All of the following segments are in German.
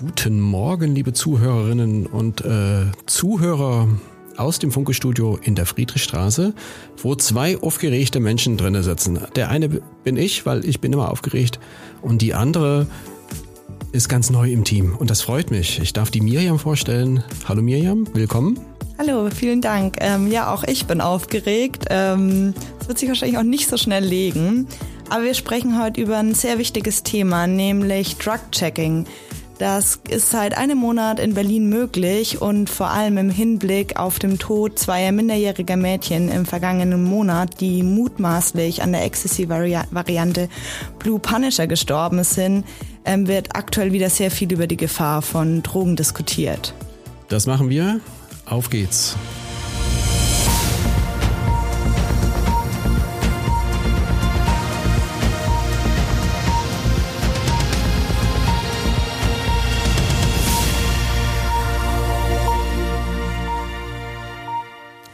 Guten Morgen, liebe Zuhörerinnen und äh, Zuhörer aus dem Funkestudio in der Friedrichstraße, wo zwei aufgeregte Menschen drinnen sitzen. Der eine bin ich, weil ich bin immer aufgeregt, und die andere ist ganz neu im Team und das freut mich. Ich darf die Miriam vorstellen. Hallo Miriam, willkommen. Hallo, vielen Dank. Ähm, ja, auch ich bin aufgeregt. Ähm, es wird sich wahrscheinlich auch nicht so schnell legen. Aber wir sprechen heute über ein sehr wichtiges Thema, nämlich Drug-Checking. Das ist seit einem Monat in Berlin möglich und vor allem im Hinblick auf den Tod zweier minderjähriger Mädchen im vergangenen Monat, die mutmaßlich an der Ecstasy-Variante Blue Punisher gestorben sind, ähm, wird aktuell wieder sehr viel über die Gefahr von Drogen diskutiert. Das machen wir. Auf geht's.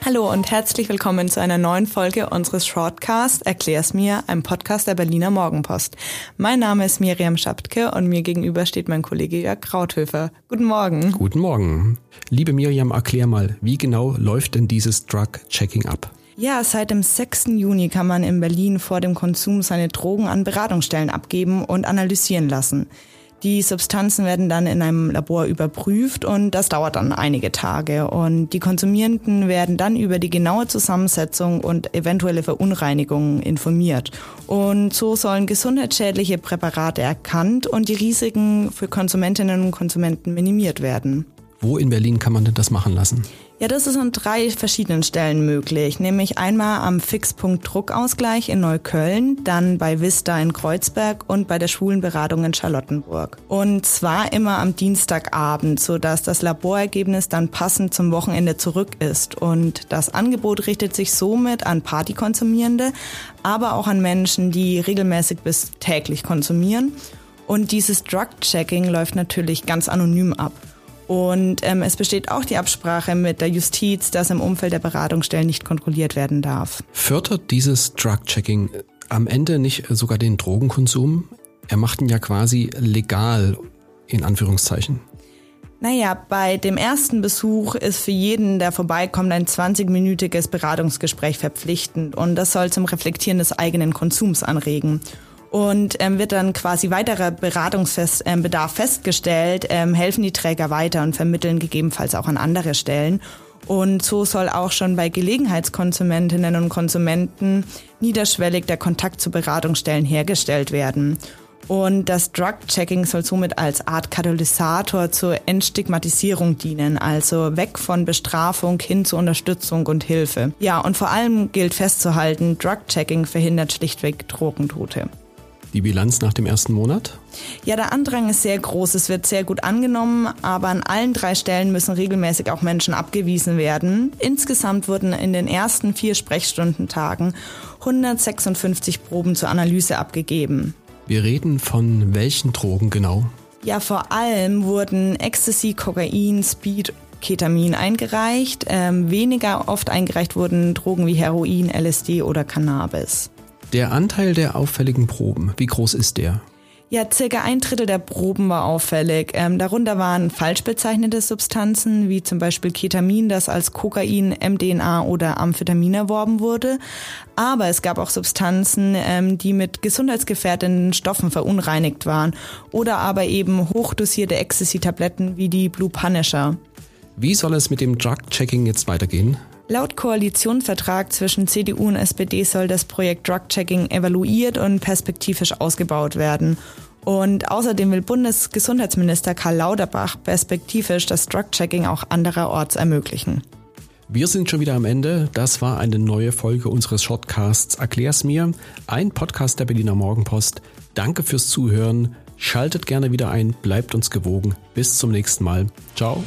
Hallo und herzlich willkommen zu einer neuen Folge unseres Shortcast Erklär's mir, einem Podcast der Berliner Morgenpost. Mein Name ist Miriam Schaptke und mir gegenüber steht mein Kollege Jörg Krauthöfer. Guten Morgen. Guten Morgen. Liebe Miriam, erklär mal, wie genau läuft denn dieses Drug-Checking ab? Ja, seit dem 6. Juni kann man in Berlin vor dem Konsum seine Drogen an Beratungsstellen abgeben und analysieren lassen. Die Substanzen werden dann in einem Labor überprüft und das dauert dann einige Tage. Und die Konsumierenden werden dann über die genaue Zusammensetzung und eventuelle Verunreinigungen informiert. Und so sollen gesundheitsschädliche Präparate erkannt und die Risiken für Konsumentinnen und Konsumenten minimiert werden. Wo in Berlin kann man denn das machen lassen? Ja, das ist an drei verschiedenen Stellen möglich. Nämlich einmal am Fixpunkt Druckausgleich in Neukölln, dann bei Vista in Kreuzberg und bei der Schwulenberatung in Charlottenburg. Und zwar immer am Dienstagabend, sodass das Laborergebnis dann passend zum Wochenende zurück ist. Und das Angebot richtet sich somit an Partykonsumierende, aber auch an Menschen, die regelmäßig bis täglich konsumieren. Und dieses Drug-Checking läuft natürlich ganz anonym ab. Und ähm, es besteht auch die Absprache mit der Justiz, dass im Umfeld der Beratungsstellen nicht kontrolliert werden darf. Fördert dieses Drug-Checking am Ende nicht sogar den Drogenkonsum? Er macht ihn ja quasi legal, in Anführungszeichen. Naja, bei dem ersten Besuch ist für jeden, der vorbeikommt, ein 20-minütiges Beratungsgespräch verpflichtend und das soll zum Reflektieren des eigenen Konsums anregen und ähm, wird dann quasi weiterer Beratungsbedarf ähm, festgestellt, ähm, helfen die Träger weiter und vermitteln gegebenenfalls auch an andere Stellen. Und so soll auch schon bei Gelegenheitskonsumentinnen und Konsumenten niederschwellig der Kontakt zu Beratungsstellen hergestellt werden. Und das Drug-Checking soll somit als Art Katalysator zur Entstigmatisierung dienen, also weg von Bestrafung hin zu Unterstützung und Hilfe. Ja, und vor allem gilt festzuhalten, Drug-Checking verhindert schlichtweg Drogentote. Die Bilanz nach dem ersten Monat? Ja, der Andrang ist sehr groß. Es wird sehr gut angenommen, aber an allen drei Stellen müssen regelmäßig auch Menschen abgewiesen werden. Insgesamt wurden in den ersten vier Sprechstundentagen 156 Proben zur Analyse abgegeben. Wir reden von welchen Drogen genau? Ja, vor allem wurden Ecstasy, Kokain, Speed Ketamin eingereicht. Ähm, weniger oft eingereicht wurden Drogen wie Heroin, LSD oder Cannabis. Der Anteil der auffälligen Proben, wie groß ist der? Ja, circa ein Drittel der Proben war auffällig. Ähm, darunter waren falsch bezeichnete Substanzen, wie zum Beispiel Ketamin, das als Kokain, MDNA oder Amphetamin erworben wurde. Aber es gab auch Substanzen, ähm, die mit gesundheitsgefährdenden Stoffen verunreinigt waren. Oder aber eben hochdosierte Ecstasy-Tabletten wie die Blue Punisher. Wie soll es mit dem Drug-Checking jetzt weitergehen? Laut Koalitionsvertrag zwischen CDU und SPD soll das Projekt Drug-Checking evaluiert und perspektivisch ausgebaut werden. Und außerdem will Bundesgesundheitsminister Karl Lauterbach perspektivisch das Drug-Checking auch andererorts ermöglichen. Wir sind schon wieder am Ende. Das war eine neue Folge unseres Shortcasts Erklär's mir, ein Podcast der Berliner Morgenpost. Danke fürs Zuhören. Schaltet gerne wieder ein, bleibt uns gewogen. Bis zum nächsten Mal. Ciao.